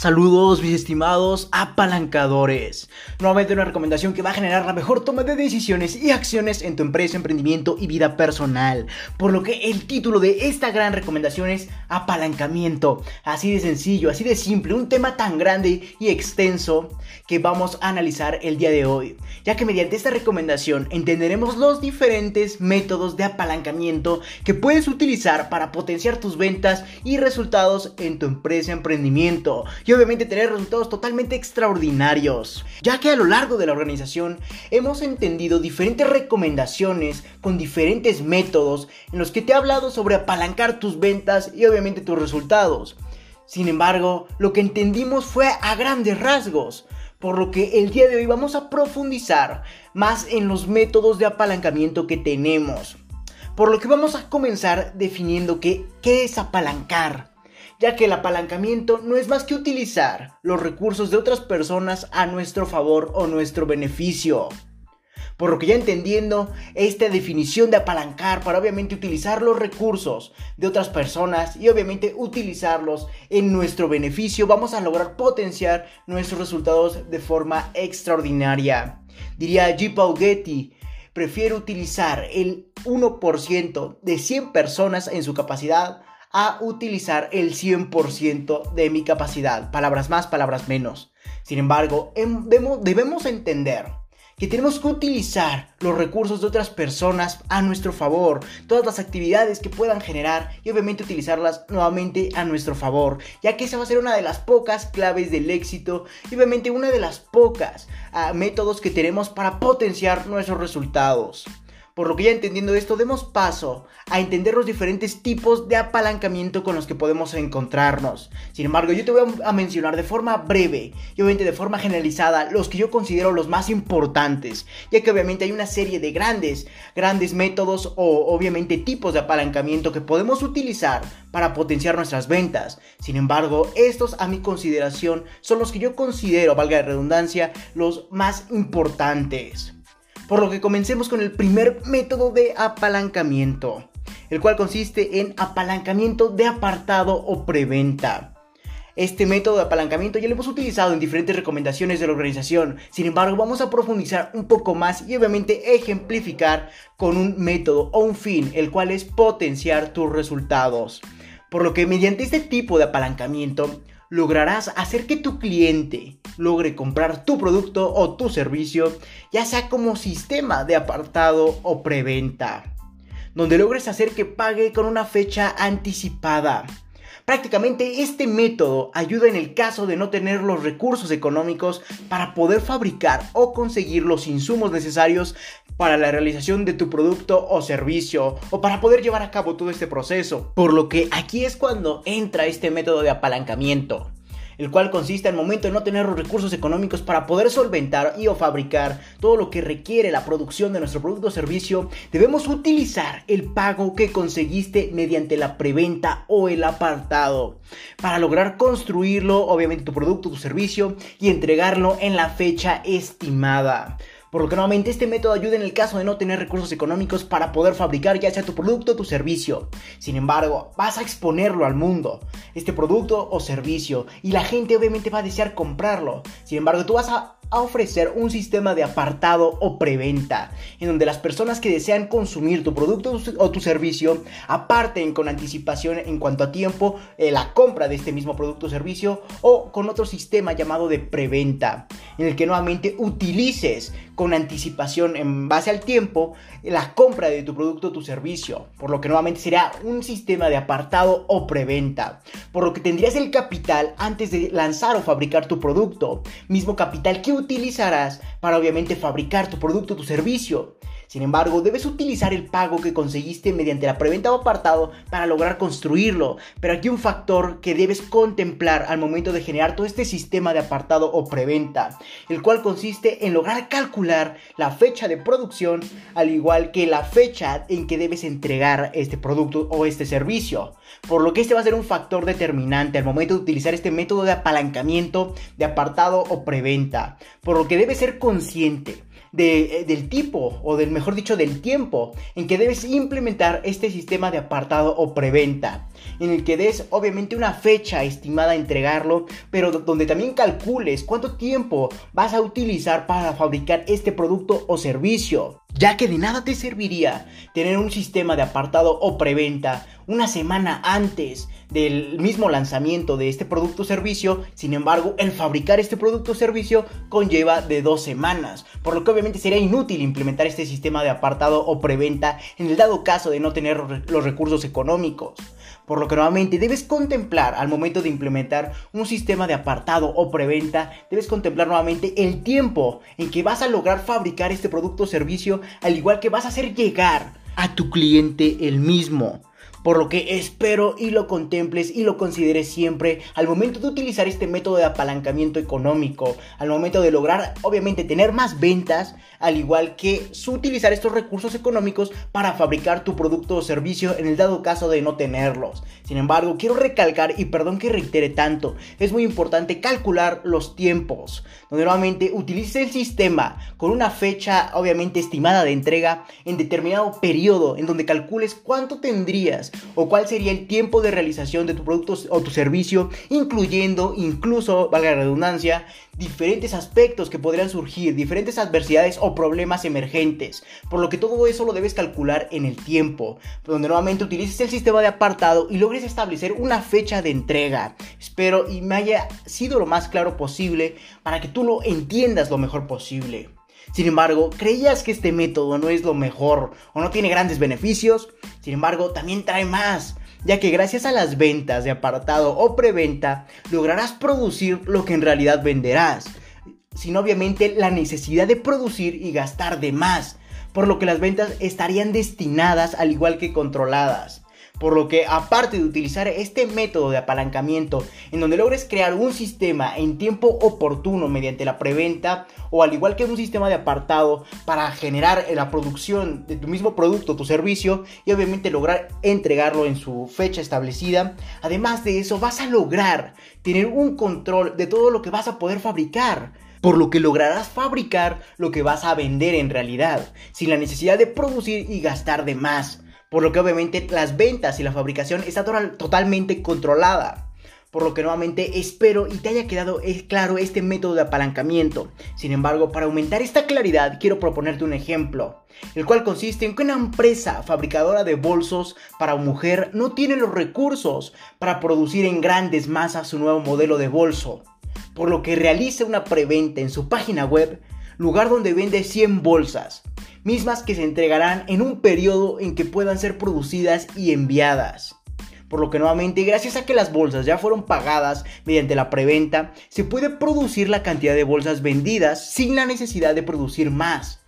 Saludos mis estimados apalancadores. Nuevamente una recomendación que va a generar la mejor toma de decisiones y acciones en tu empresa, emprendimiento y vida personal. Por lo que el título de esta gran recomendación es apalancamiento. Así de sencillo, así de simple, un tema tan grande y extenso que vamos a analizar el día de hoy. Ya que mediante esta recomendación entenderemos los diferentes métodos de apalancamiento que puedes utilizar para potenciar tus ventas y resultados en tu empresa, emprendimiento obviamente tener resultados totalmente extraordinarios. Ya que a lo largo de la organización hemos entendido diferentes recomendaciones con diferentes métodos en los que te he hablado sobre apalancar tus ventas y obviamente tus resultados. Sin embargo, lo que entendimos fue a grandes rasgos, por lo que el día de hoy vamos a profundizar más en los métodos de apalancamiento que tenemos. Por lo que vamos a comenzar definiendo qué, qué es apalancar ya que el apalancamiento no es más que utilizar los recursos de otras personas a nuestro favor o nuestro beneficio. Por lo que ya entendiendo esta definición de apalancar para obviamente utilizar los recursos de otras personas y obviamente utilizarlos en nuestro beneficio, vamos a lograr potenciar nuestros resultados de forma extraordinaria. Diría G. Paul Getty, prefiero utilizar el 1% de 100 personas en su capacidad a utilizar el 100% de mi capacidad. Palabras más, palabras menos. Sin embargo, em, debemos entender que tenemos que utilizar los recursos de otras personas a nuestro favor, todas las actividades que puedan generar y obviamente utilizarlas nuevamente a nuestro favor, ya que esa va a ser una de las pocas claves del éxito y obviamente una de las pocas ah, métodos que tenemos para potenciar nuestros resultados. Por lo que ya entendiendo esto, demos paso a entender los diferentes tipos de apalancamiento con los que podemos encontrarnos. Sin embargo, yo te voy a mencionar de forma breve y obviamente de forma generalizada los que yo considero los más importantes, ya que obviamente hay una serie de grandes, grandes métodos o obviamente tipos de apalancamiento que podemos utilizar para potenciar nuestras ventas. Sin embargo, estos a mi consideración son los que yo considero, valga la redundancia, los más importantes. Por lo que comencemos con el primer método de apalancamiento, el cual consiste en apalancamiento de apartado o preventa. Este método de apalancamiento ya lo hemos utilizado en diferentes recomendaciones de la organización, sin embargo vamos a profundizar un poco más y obviamente ejemplificar con un método o un fin, el cual es potenciar tus resultados. Por lo que mediante este tipo de apalancamiento lograrás hacer que tu cliente logre comprar tu producto o tu servicio, ya sea como sistema de apartado o preventa, donde logres hacer que pague con una fecha anticipada. Prácticamente este método ayuda en el caso de no tener los recursos económicos para poder fabricar o conseguir los insumos necesarios para la realización de tu producto o servicio o para poder llevar a cabo todo este proceso. Por lo que aquí es cuando entra este método de apalancamiento el cual consiste al momento de no tener los recursos económicos para poder solventar y o fabricar todo lo que requiere la producción de nuestro producto o servicio, debemos utilizar el pago que conseguiste mediante la preventa o el apartado para lograr construirlo, obviamente tu producto, tu servicio y entregarlo en la fecha estimada. Por lo que nuevamente este método ayuda en el caso de no tener recursos económicos para poder fabricar ya sea tu producto o tu servicio. Sin embargo, vas a exponerlo al mundo, este producto o servicio, y la gente obviamente va a desear comprarlo. Sin embargo, tú vas a a ofrecer un sistema de apartado o preventa, en donde las personas que desean consumir tu producto o tu servicio aparten con anticipación en cuanto a tiempo eh, la compra de este mismo producto o servicio o con otro sistema llamado de preventa, en el que nuevamente utilices con anticipación en base al tiempo la compra de tu producto o tu servicio, por lo que nuevamente será un sistema de apartado o preventa, por lo que tendrías el capital antes de lanzar o fabricar tu producto, mismo capital que utilizarás para obviamente fabricar tu producto tu servicio. Sin embargo, debes utilizar el pago que conseguiste mediante la preventa o apartado para lograr construirlo. Pero aquí un factor que debes contemplar al momento de generar todo este sistema de apartado o preventa, el cual consiste en lograr calcular la fecha de producción al igual que la fecha en que debes entregar este producto o este servicio. Por lo que este va a ser un factor determinante al momento de utilizar este método de apalancamiento de apartado o preventa. Por lo que debes ser consciente de, eh, del tipo, o del mejor dicho, del tiempo en que debes implementar este sistema de apartado o preventa, en el que des obviamente una fecha estimada a entregarlo, pero donde también calcules cuánto tiempo vas a utilizar para fabricar este producto o servicio, ya que de nada te serviría tener un sistema de apartado o preventa una semana antes del mismo lanzamiento de este producto o servicio, sin embargo, el fabricar este producto o servicio conlleva de dos semanas, por lo que obviamente sería inútil implementar este sistema de apartado o preventa en el dado caso de no tener los recursos económicos. Por lo que nuevamente debes contemplar al momento de implementar un sistema de apartado o preventa, debes contemplar nuevamente el tiempo en que vas a lograr fabricar este producto o servicio, al igual que vas a hacer llegar a tu cliente el mismo. Por lo que espero y lo contemples y lo consideres siempre al momento de utilizar este método de apalancamiento económico, al momento de lograr obviamente tener más ventas, al igual que utilizar estos recursos económicos para fabricar tu producto o servicio en el dado caso de no tenerlos. Sin embargo, quiero recalcar y perdón que reitere tanto, es muy importante calcular los tiempos, donde nuevamente utilices el sistema con una fecha obviamente estimada de entrega en determinado periodo en donde calcules cuánto tendrías o cuál sería el tiempo de realización de tu producto o tu servicio, incluyendo incluso, valga la redundancia, diferentes aspectos que podrían surgir, diferentes adversidades o problemas emergentes, por lo que todo eso lo debes calcular en el tiempo, donde nuevamente utilices el sistema de apartado y logres establecer una fecha de entrega. Espero y me haya sido lo más claro posible para que tú lo entiendas lo mejor posible. Sin embargo, creías que este método no es lo mejor o no tiene grandes beneficios, sin embargo, también trae más, ya que gracias a las ventas de apartado o preventa lograrás producir lo que en realidad venderás, sin obviamente la necesidad de producir y gastar de más, por lo que las ventas estarían destinadas al igual que controladas. Por lo que aparte de utilizar este método de apalancamiento en donde logres crear un sistema en tiempo oportuno mediante la preventa o al igual que un sistema de apartado para generar la producción de tu mismo producto, tu servicio y obviamente lograr entregarlo en su fecha establecida, además de eso vas a lograr tener un control de todo lo que vas a poder fabricar por lo que lograrás fabricar lo que vas a vender en realidad, sin la necesidad de producir y gastar de más por lo que obviamente las ventas y la fabricación está totalmente controlada. Por lo que nuevamente espero y te haya quedado claro este método de apalancamiento. Sin embargo, para aumentar esta claridad, quiero proponerte un ejemplo, el cual consiste en que una empresa fabricadora de bolsos para mujer no tiene los recursos para producir en grandes masas su nuevo modelo de bolso, por lo que realiza una preventa en su página web, lugar donde vende 100 bolsas mismas que se entregarán en un periodo en que puedan ser producidas y enviadas. Por lo que nuevamente, gracias a que las bolsas ya fueron pagadas mediante la preventa, se puede producir la cantidad de bolsas vendidas sin la necesidad de producir más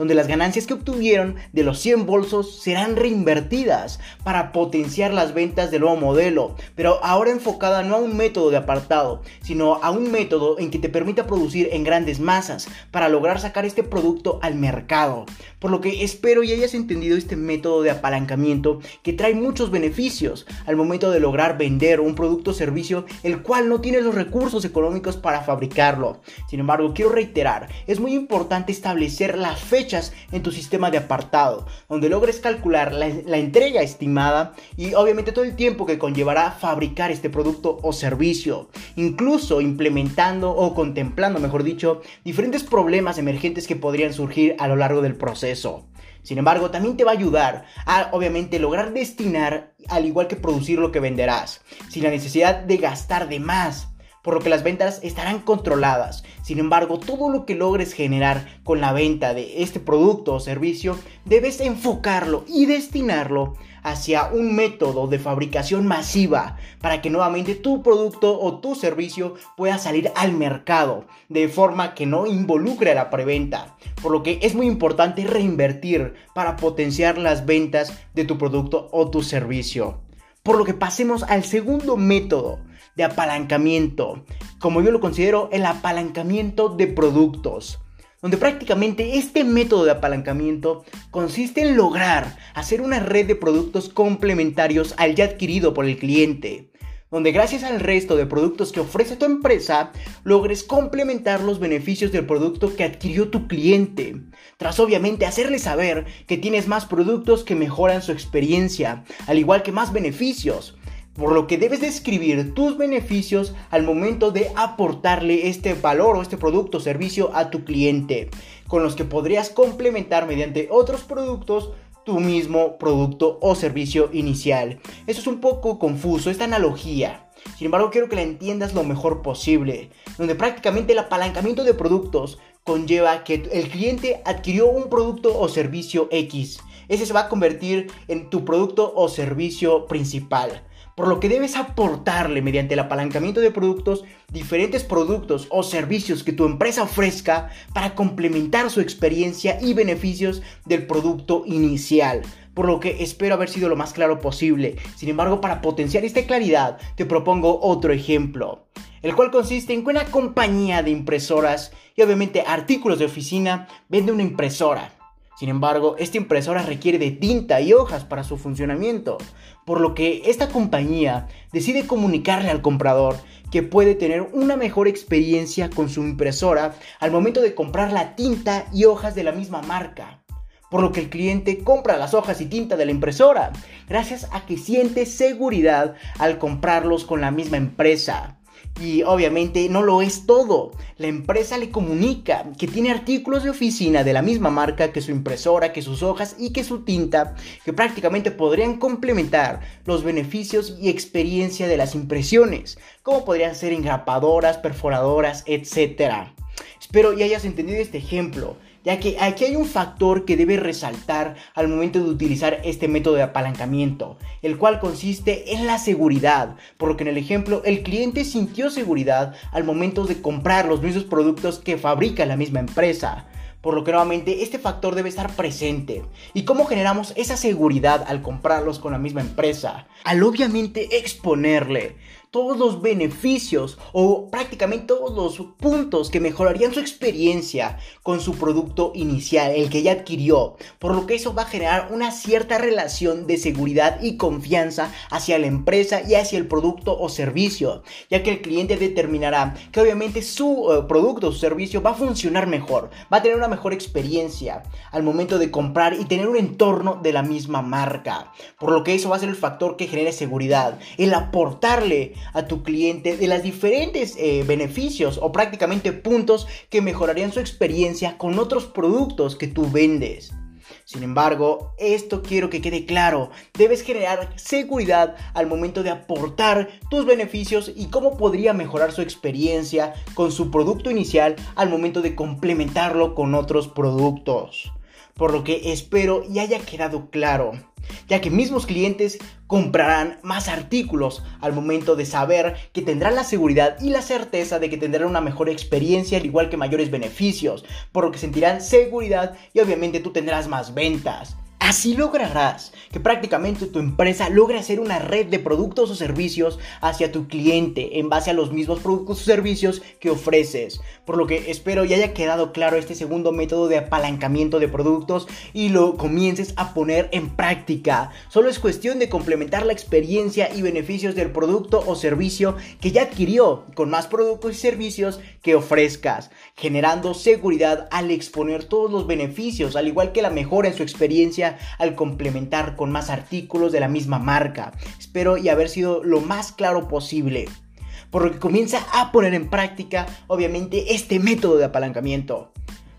donde las ganancias que obtuvieron de los 100 bolsos serán reinvertidas para potenciar las ventas del nuevo modelo, pero ahora enfocada no a un método de apartado, sino a un método en que te permita producir en grandes masas para lograr sacar este producto al mercado. Por lo que espero y hayas entendido este método de apalancamiento que trae muchos beneficios al momento de lograr vender un producto o servicio el cual no tiene los recursos económicos para fabricarlo. Sin embargo, quiero reiterar, es muy importante establecer la fecha en tu sistema de apartado, donde logres calcular la, entrega estimada y obviamente todo el tiempo que conllevará fabricar este producto o servicio, incluso implementando o contemplando, mejor dicho, diferentes problemas emergentes que podrían surgir a lo largo del proceso. Sin embargo, también te va a ayudar a, obviamente, lograr destinar, al igual que producir lo que venderás, sin la necesidad de gastar de más por lo que las ventas estarán controladas. Sin embargo, todo lo que logres generar con la venta de este producto o servicio, debes enfocarlo y destinarlo hacia un método de fabricación masiva para que nuevamente tu producto o tu servicio pueda salir al mercado de forma que no involucre a la preventa. Por lo que es muy importante reinvertir para potenciar las ventas de tu producto o tu servicio. Por lo que pasemos al segundo método de apalancamiento, como yo lo considero el apalancamiento de productos, donde prácticamente este método de apalancamiento consiste en lograr hacer una red de productos complementarios al ya adquirido por el cliente, donde gracias al resto de productos que ofrece tu empresa, logres complementar los beneficios del producto que adquirió tu cliente, tras obviamente hacerle saber que tienes más productos que mejoran su experiencia, al igual que más beneficios, por lo que debes describir tus beneficios al momento de aportarle este valor o este producto o servicio a tu cliente, con los que podrías complementar mediante otros productos tu mismo producto o servicio inicial. Eso es un poco confuso, esta analogía. Sin embargo, quiero que la entiendas lo mejor posible, donde prácticamente el apalancamiento de productos conlleva que el cliente adquirió un producto o servicio X. Ese se va a convertir en tu producto o servicio principal por lo que debes aportarle mediante el apalancamiento de productos diferentes productos o servicios que tu empresa ofrezca para complementar su experiencia y beneficios del producto inicial por lo que espero haber sido lo más claro posible. Sin embargo, para potenciar esta claridad, te propongo otro ejemplo, el cual consiste en que una compañía de impresoras y obviamente artículos de oficina vende una impresora. Sin embargo, esta impresora requiere de tinta y hojas para su funcionamiento, por lo que esta compañía decide comunicarle al comprador que puede tener una mejor experiencia con su impresora al momento de comprar la tinta y hojas de la misma marca. Por lo que el cliente compra las hojas y tinta de la impresora, gracias a que siente seguridad al comprarlos con la misma empresa. Y obviamente no lo es todo. La empresa le comunica que tiene artículos de oficina de la misma marca que su impresora, que sus hojas y que su tinta, que prácticamente podrían complementar los beneficios y experiencia de las impresiones, como podrían ser engrapadoras, perforadoras, etc. Espero ya hayas entendido este ejemplo ya que aquí hay un factor que debe resaltar al momento de utilizar este método de apalancamiento, el cual consiste en la seguridad, por lo que en el ejemplo el cliente sintió seguridad al momento de comprar los mismos productos que fabrica la misma empresa. Por lo que nuevamente este factor debe estar presente. ¿Y cómo generamos esa seguridad al comprarlos con la misma empresa? Al obviamente exponerle todos los beneficios o prácticamente todos los puntos que mejorarían su experiencia con su producto inicial, el que ya adquirió, por lo que eso va a generar una cierta relación de seguridad y confianza hacia la empresa y hacia el producto o servicio, ya que el cliente determinará que obviamente su eh, producto o servicio va a funcionar mejor, va a tener una mejor experiencia al momento de comprar y tener un entorno de la misma marca, por lo que eso va a ser el factor que genere seguridad, el aportarle a tu cliente de los diferentes eh, beneficios o prácticamente puntos que mejorarían su experiencia con otros productos que tú vendes. Sin embargo, esto quiero que quede claro, debes generar seguridad al momento de aportar tus beneficios y cómo podría mejorar su experiencia con su producto inicial al momento de complementarlo con otros productos. Por lo que espero y haya quedado claro ya que mismos clientes comprarán más artículos al momento de saber que tendrán la seguridad y la certeza de que tendrán una mejor experiencia al igual que mayores beneficios, por lo que sentirán seguridad y obviamente tú tendrás más ventas. Así lograrás que prácticamente tu empresa logre hacer una red de productos o servicios hacia tu cliente en base a los mismos productos o servicios que ofreces. Por lo que espero ya haya quedado claro este segundo método de apalancamiento de productos y lo comiences a poner en práctica. Solo es cuestión de complementar la experiencia y beneficios del producto o servicio que ya adquirió con más productos y servicios que ofrezcas, generando seguridad al exponer todos los beneficios, al igual que la mejora en su experiencia al complementar con más artículos de la misma marca. Espero y haber sido lo más claro posible. Por lo que comienza a poner en práctica, obviamente, este método de apalancamiento.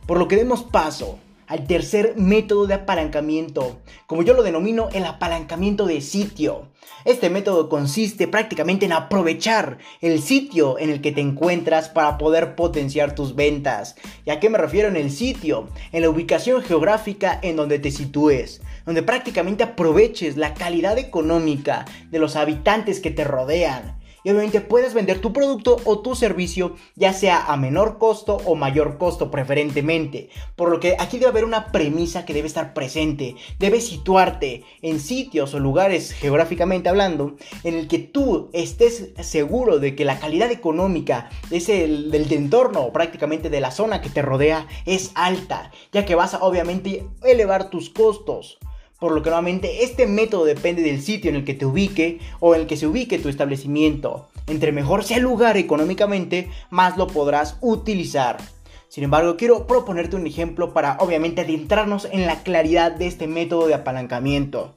Por lo que demos paso al tercer método de apalancamiento, como yo lo denomino el apalancamiento de sitio. Este método consiste prácticamente en aprovechar el sitio en el que te encuentras para poder potenciar tus ventas. ¿Y a qué me refiero en el sitio? En la ubicación geográfica en donde te sitúes, donde prácticamente aproveches la calidad económica de los habitantes que te rodean y obviamente puedes vender tu producto o tu servicio ya sea a menor costo o mayor costo preferentemente. Por lo que aquí debe haber una premisa que debe estar presente. Debes situarte en sitios o lugares geográficamente hablando en el que tú estés seguro de que la calidad económica del, del entorno prácticamente de la zona que te rodea es alta, ya que vas a obviamente elevar tus costos por lo que nuevamente este método depende del sitio en el que te ubique o en el que se ubique tu establecimiento. Entre mejor sea el lugar económicamente, más lo podrás utilizar. Sin embargo, quiero proponerte un ejemplo para obviamente adentrarnos en la claridad de este método de apalancamiento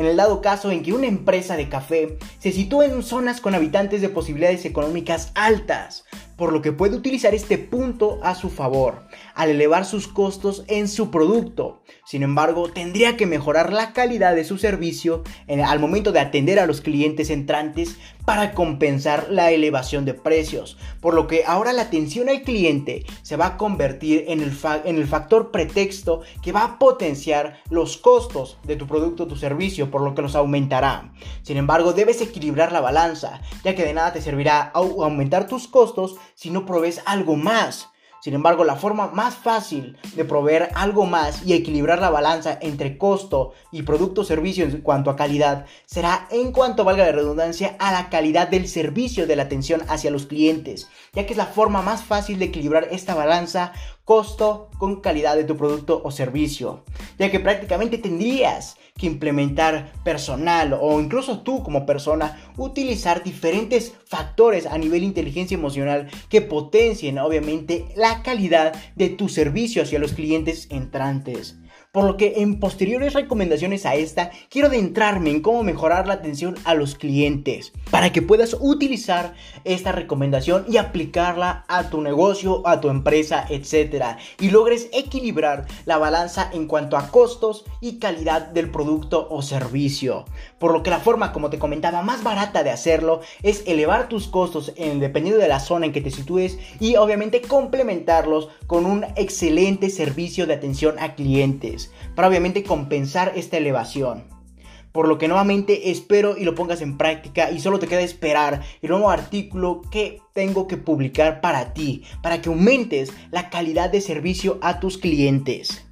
en el dado caso en que una empresa de café se sitúa en zonas con habitantes de posibilidades económicas altas, por lo que puede utilizar este punto a su favor, al elevar sus costos en su producto. Sin embargo, tendría que mejorar la calidad de su servicio al momento de atender a los clientes entrantes para compensar la elevación de precios, por lo que ahora la atención al cliente se va a convertir en el, en el factor pretexto que va a potenciar los costos de tu producto o tu servicio, por lo que los aumentará. Sin embargo, debes equilibrar la balanza, ya que de nada te servirá aumentar tus costos si no provees algo más. Sin embargo, la forma más fácil de proveer algo más y equilibrar la balanza entre costo y producto servicio en cuanto a calidad será en cuanto valga la redundancia a la calidad del servicio de la atención hacia los clientes, ya que es la forma más fácil de equilibrar esta balanza costo con calidad de tu producto o servicio, ya que prácticamente tendrías que implementar personal o incluso tú como persona utilizar diferentes factores a nivel inteligencia emocional que potencien obviamente la calidad de tu servicio hacia los clientes entrantes. Por lo que en posteriores recomendaciones a esta, quiero adentrarme en cómo mejorar la atención a los clientes para que puedas utilizar esta recomendación y aplicarla a tu negocio, a tu empresa, etc. Y logres equilibrar la balanza en cuanto a costos y calidad del producto o servicio. Por lo que la forma, como te comentaba, más barata de hacerlo es elevar tus costos en, dependiendo de la zona en que te sitúes y obviamente complementarlos con un excelente servicio de atención a clientes para obviamente compensar esta elevación. Por lo que nuevamente espero y lo pongas en práctica y solo te queda esperar el nuevo artículo que tengo que publicar para ti, para que aumentes la calidad de servicio a tus clientes.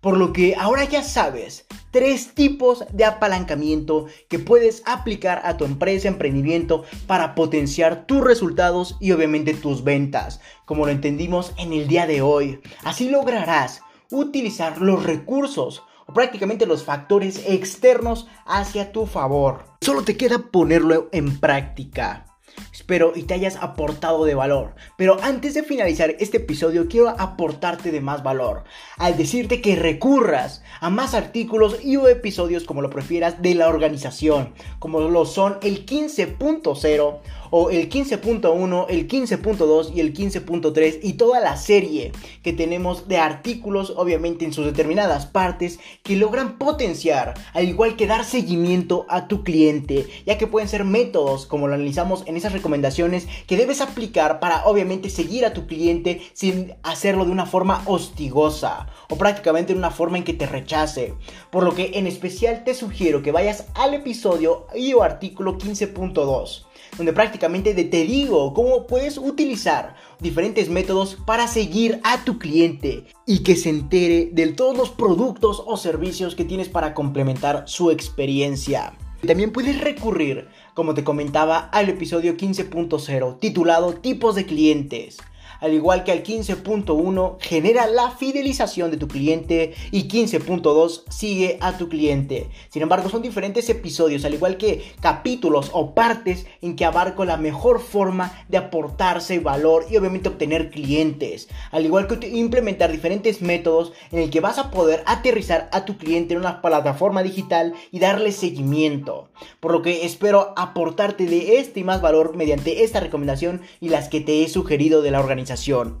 Por lo que ahora ya sabes tres tipos de apalancamiento que puedes aplicar a tu empresa, emprendimiento para potenciar tus resultados y obviamente tus ventas, como lo entendimos en el día de hoy. Así lograrás utilizar los recursos o prácticamente los factores externos hacia tu favor. Solo te queda ponerlo en práctica. Espero y te hayas aportado de valor. Pero antes de finalizar este episodio quiero aportarte de más valor. Al decirte que recurras a más artículos y o episodios como lo prefieras de la organización. Como lo son el 15.0 o el 15.1, el 15.2 y el 15.3 y toda la serie que tenemos de artículos obviamente en sus determinadas partes que logran potenciar al igual que dar seguimiento a tu cliente ya que pueden ser métodos como lo analizamos en esas recomendaciones que debes aplicar para obviamente seguir a tu cliente sin hacerlo de una forma hostigosa o prácticamente de una forma en que te rechace. Por lo que en especial te sugiero que vayas al episodio y o artículo 15.2 donde prácticamente te digo cómo puedes utilizar diferentes métodos para seguir a tu cliente y que se entere de todos los productos o servicios que tienes para complementar su experiencia. También puedes recurrir, como te comentaba, al episodio 15.0 titulado Tipos de clientes al igual que al 15.1 genera la fidelización de tu cliente y 15.2 sigue a tu cliente. Sin embargo, son diferentes episodios, al igual que capítulos o partes en que abarco la mejor forma de aportarse valor y obviamente obtener clientes. Al igual que implementar diferentes métodos en el que vas a poder aterrizar a tu cliente en una plataforma digital y darle seguimiento. Por lo que espero aportarte de este y más valor mediante esta recomendación y las que te he sugerido de la organización sensación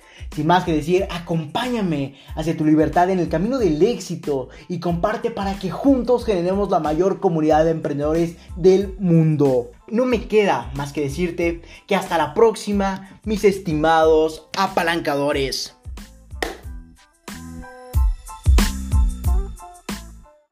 Sin más que decir, acompáñame hacia tu libertad en el camino del éxito y comparte para que juntos generemos la mayor comunidad de emprendedores del mundo. No me queda más que decirte que hasta la próxima, mis estimados apalancadores.